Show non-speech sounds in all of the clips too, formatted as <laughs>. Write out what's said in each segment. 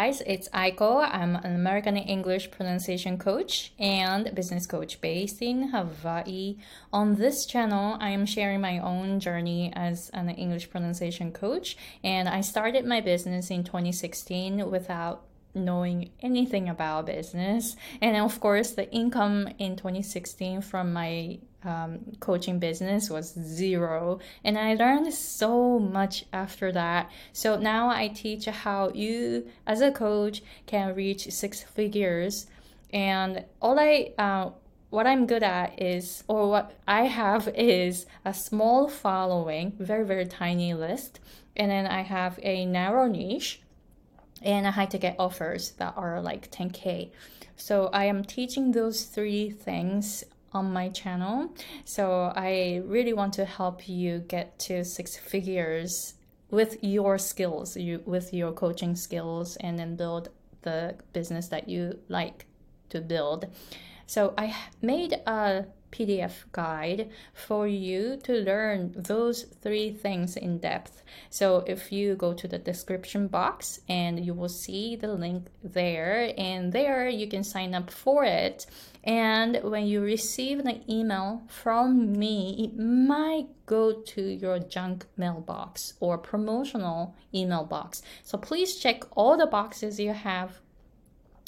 guys, it's Aiko. I'm an American English pronunciation coach and business coach based in Hawaii. On this channel, I am sharing my own journey as an English pronunciation coach, and I started my business in 2016 without knowing anything about business. And of course, the income in 2016 from my um, coaching business was zero. And I learned so much after that. So now I teach how you, as a coach, can reach six figures. And all I, uh, what I'm good at is, or what I have <laughs> is a small following, very, very tiny list. And then I have a narrow niche and I high ticket offers that are like 10k. So I am teaching those three things on my channel. So I really want to help you get to six figures with your skills, you with your coaching skills and then build the business that you like to build. So I made a PDF guide for you to learn those three things in depth. So if you go to the description box and you will see the link there and there you can sign up for it. And when you receive an email from me, it might go to your junk mailbox or promotional email box. So please check all the boxes you have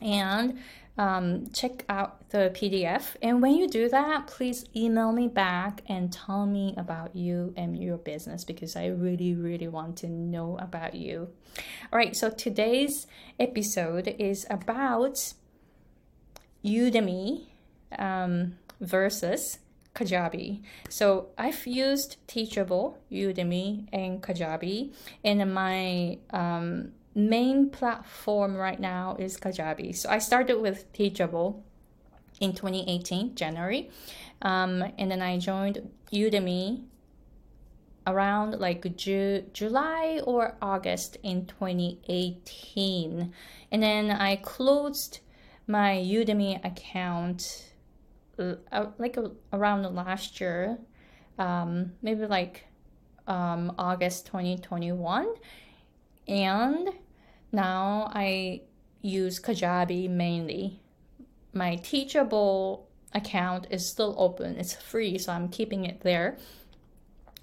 and um, check out the PDF. And when you do that, please email me back and tell me about you and your business because I really, really want to know about you. All right, so today's episode is about Udemy um, versus Kajabi. So I've used Teachable, Udemy, and Kajabi and my um, main platform right now is Kajabi. So I started with Teachable in 2018, January. Um, and then I joined Udemy around like Ju- July or August in 2018. And then I closed my Udemy account uh, like uh, around last year, um, maybe like um, August 2021. And now I use Kajabi mainly. My Teachable account is still open. It's free, so I'm keeping it there.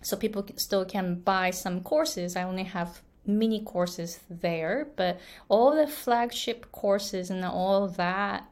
So people still can buy some courses. I only have mini courses there, but all the flagship courses and all that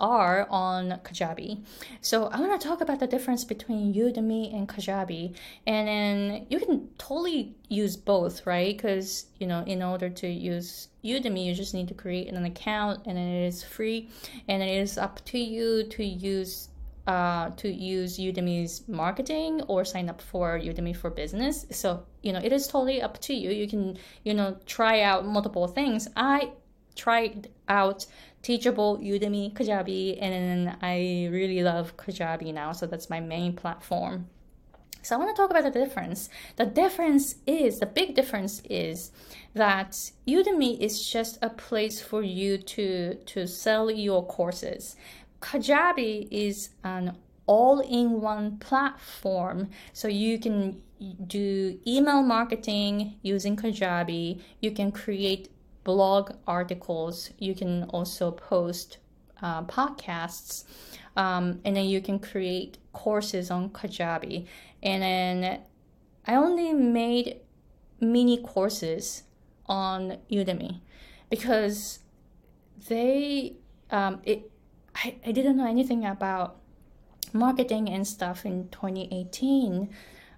are on Kajabi. So I want to talk about the difference between Udemy and Kajabi. And then you can totally use both, right? Because, you know, in order to use Udemy, you just need to create an account and it is free. And it is up to you to use uh, to use Udemy's marketing or sign up for Udemy for business. So, you know, it is totally up to you. You can, you know, try out multiple things. I tried out Teachable, Udemy, Kajabi, and I really love Kajabi now, so that's my main platform. So I want to talk about the difference. The difference is, the big difference is that Udemy is just a place for you to, to sell your courses. Kajabi is an all-in-one platform so you can do email marketing using Kajabi. You can create blog articles. You can also post uh, podcasts. Um, and then you can create courses on Kajabi. And then I only made mini courses on Udemy because they, um, it, I, I didn't know anything about marketing and stuff in 2018.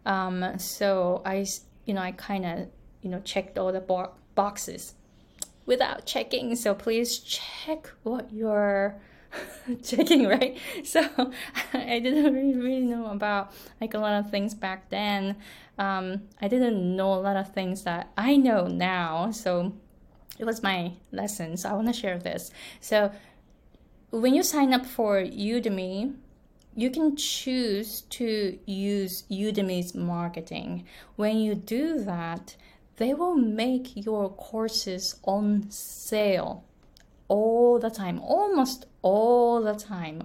Um, so I, you know, I kind of, you know, checked all the bo- boxes without checking. So please check what you're <laughs> checking, right? <laughs> So <laughs> I didn't really, really know about like a lot of things back then. Um, I didn't know a lot of things that I know now. So it was my lesson. So I want to share this. So when you sign up for Udemy, you can choose to use Udemy's marketing. When you do that, they will make your courses on sale all the time, almost all the time,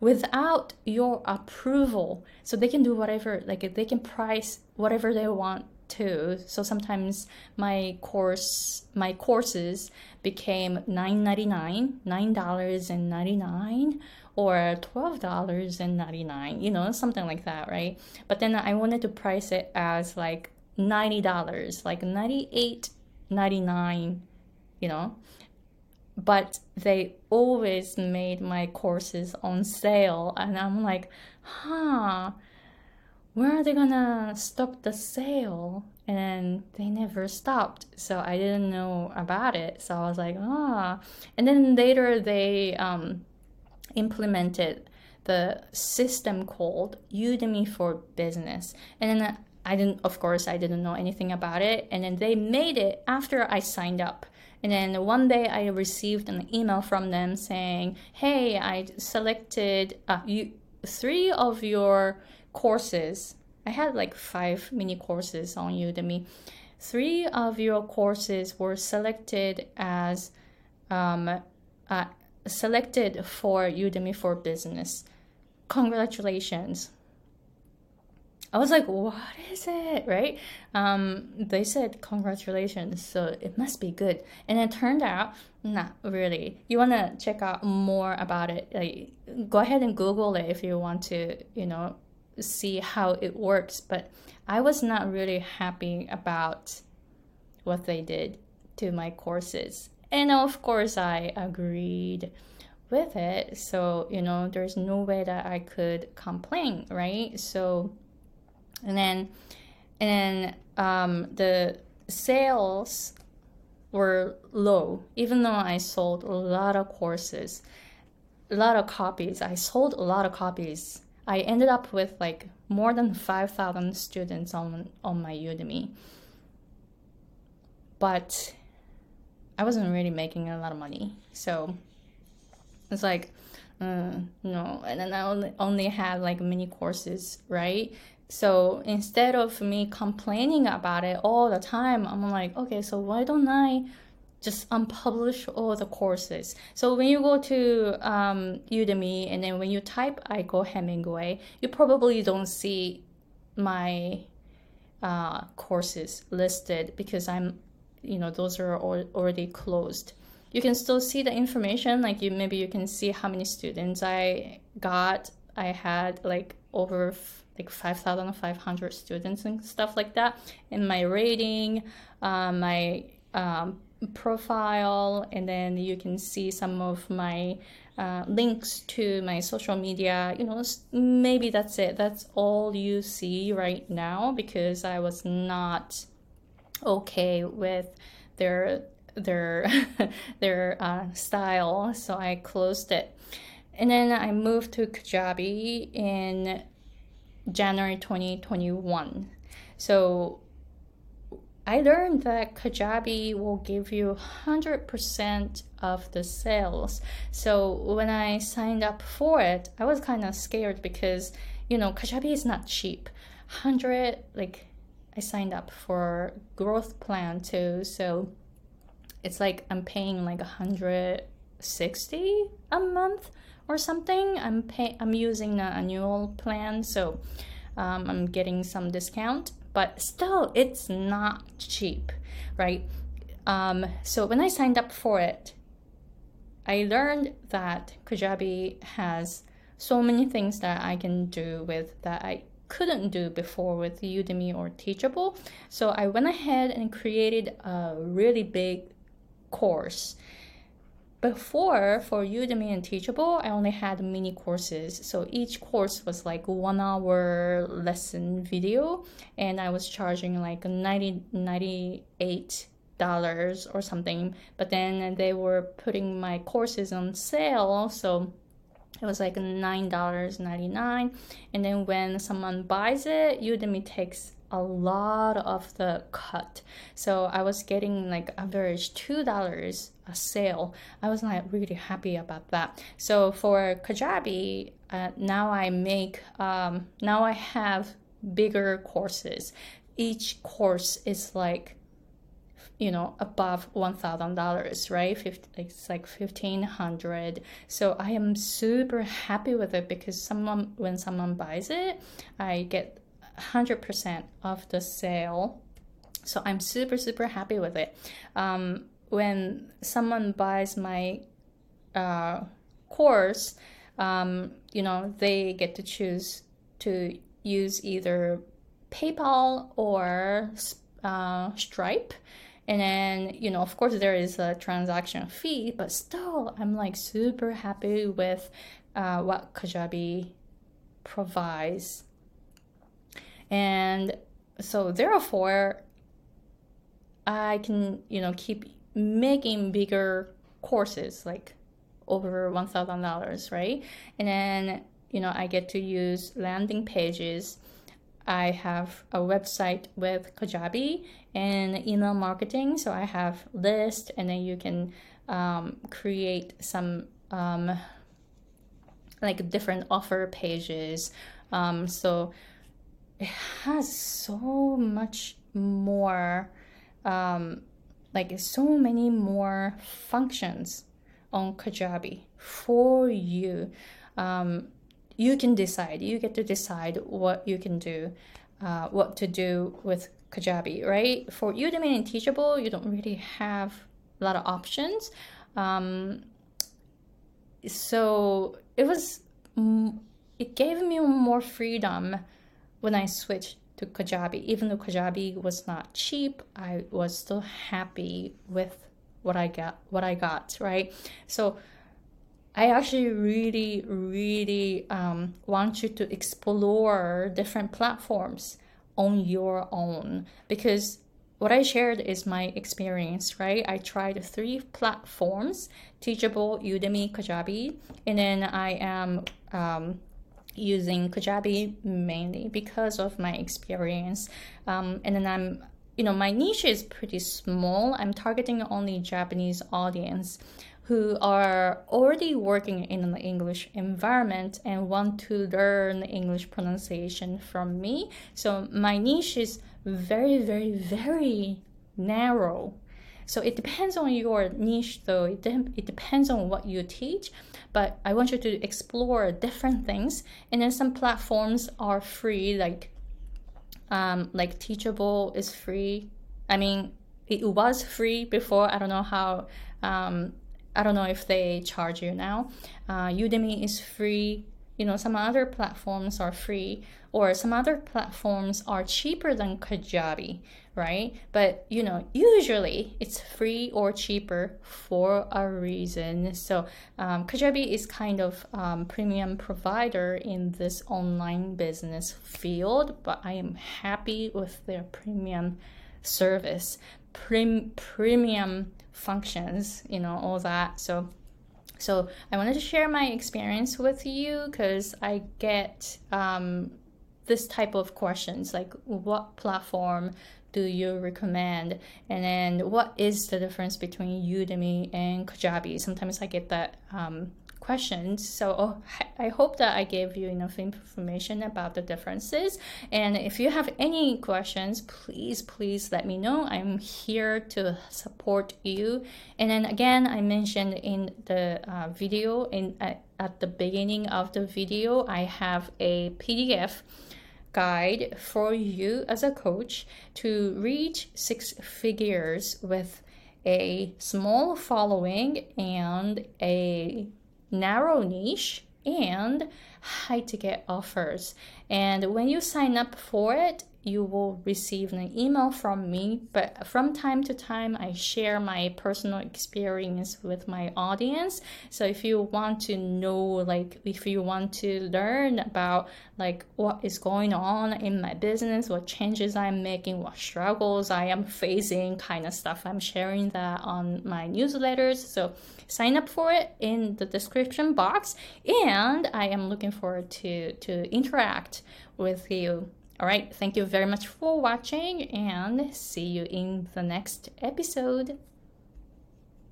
without your approval. So they can do whatever, like they can price whatever they want too. So sometimes my course, my courses became nine ninety nine, nine dollars and ninety nine, or twelve dollars and ninety nine. You know, something like that, right? But then I wanted to price it as like ninety dollars, like ninety eight, ninety nine. You know, but they always made my courses on sale, and I'm like, huh where are they gonna stop the sale? And they never stopped. So I didn't know about it. So I was like, ah. And then later they um, implemented the system called Udemy for Business. And then I didn't, of course, I didn't know anything about it. And then they made it after I signed up. And then one day I received an email from them saying, hey, I selected uh, you, three of your courses. I had like five mini courses on Udemy. Three of your courses were selected as um, uh, selected for Udemy for Business. Congratulations. I was like, what is it? Right? Um, they said, congratulations. So it must be good. And it turned out, not really. You want to check out more about it. Like, go ahead and Google it if you want to, you know, see how it works. But I was not really happy about what they did to my courses. And of course, I agreed with it. So, you know, there's no way that I could complain, right? So, and then, and um, the sales were low, even though I sold a lot of courses, a lot of copies. I sold a lot of copies I ended up with like more than 5,000 students on, on my Udemy. But I wasn't really making a lot of money. So it's like, uh, no. And then I only, only had like mini courses, right? So instead of me complaining about it all the time, I'm like, okay, so why don't I just unpublish all the courses. So when you go to um, Udemy and then when you type Aiko Hemingway, you probably don't see my uh, courses listed because I'm, you know, those are all, already closed. You can still see the information, like you maybe you can see how many students I got. I had like over like 5,500 students and stuff like that. And my rating, uh, my um, profile and then you can see some of my uh, links to my social media. You know maybe that's it. That's all you see right now because i was not okay with their their <laughs> their uh, style so i closed it. And then i moved to kajabi in january 2021 so I learned that Kajabi will give you 100% of the sales. So when I signed up for it, I was kind of scared because, you know, Kajabi is not cheap. 100 like I signed up for growth plan too, so it's like I'm paying like 160 a month or something. I'm pay I'm using an annual plan, so um, I'm getting some discount but still it's not cheap, right? Um, so when I signed up for it, I learned that Kajabi has so many things that I can do with that I couldn't do before with Udemy or Teachable. So I went ahead and created a really big course before for Udemy and Teachable, I only had mini courses. So each course was like one hour lesson video, and I was charging like 90 98 dollars or something. But then they were putting my courses on sale, so it was like nine dollars ninety nine. And then when someone buys it, Udemy takes a lot of the cut. So I was getting like average two dollars a sale. I was like really happy about that. So for Kajabi, uh, now I make um, now I have bigger courses. Each course is like you know above one thousand dollars right it's like 1500 so i am super happy with it because someone when someone buys it i get 100% of the sale So I'm super, super happy with it. Um, when someone buys my uh, course, um, you know, they get to choose to use either PayPal or uh, Stripe. And then, you know, of course, there is a transaction fee, but still, I'm like super happy with uh, what Kajabi provides. And so, therefore, I can, you know, keep making bigger courses like over $1,000, right? And then, you know, I get to use landing pages. I have a website with Kajabi and email marketing. So I have list and then you can um, create some um, like different offer pages. Um, so it has so much more um, like so many more functions on Kajabi for you. Um, you can decide. You get to decide what you can do, uh, what to do with Kajabi, right? For Udemy and Teachable, you don't really have a lot of options. Um, so it was, it gave me more freedom when I switched to Kajabi. Even though Kajabi was not cheap, I was still happy with what I got. What I got, right? So I actually really, really um, want you to explore different platforms on your own because what I shared is my experience, right? I tried three platforms Teachable, Udemy, Kajabi, and then I am um, using Kajabi mainly because of my experience. Um, and then I'm, you know, my niche is pretty small. I'm targeting only Japanese audience who are already working in an English environment and want to learn English pronunciation from me. So my niche is very, very, very narrow. So it depends on your niche, though. It, de- it depends on what you teach but I want you to explore different things. And then some platforms are free, like um, like Teachable is free. I mean, it was free before. I don't know how. Um, I don't know if they charge you now. Uh, Udemy is free. You know, some other platforms are free, or some other platforms are cheaper than Kajabi, right? But you know, usually it's free or cheaper for a reason. So um, Kajabi is kind of um, premium provider in this online business field, but I am happy with their premium service, prim- premium functions, you know, all that. So so I wanted to share my experience with you because I get um, this type of questions like what platform do you recommend? And then what is the difference between Udemy and Kajabi? Sometimes I get that um, questions. So oh, I hope that I gave you enough information about the differences. And if you have any questions, please, please let me know. I'm here to support you. And then again, I mentioned in the uh, video in uh, at the beginning of the video, I have a PDF guide for you as a coach to reach six figures with a small following and a narrow niche and high ticket offers. And when you sign up for it, you will receive an email from me. But from time to time, I share my personal experience with my audience. So if you want to know, like, if you want to learn about, like, what is going on in my business, what changes I'm making, what struggles I am facing, kind of stuff, I'm sharing that on my newsletters. So sign up for it in the description box. And I am looking forward to, to interact with you all right, thank you very much for watching and see you in the next episode.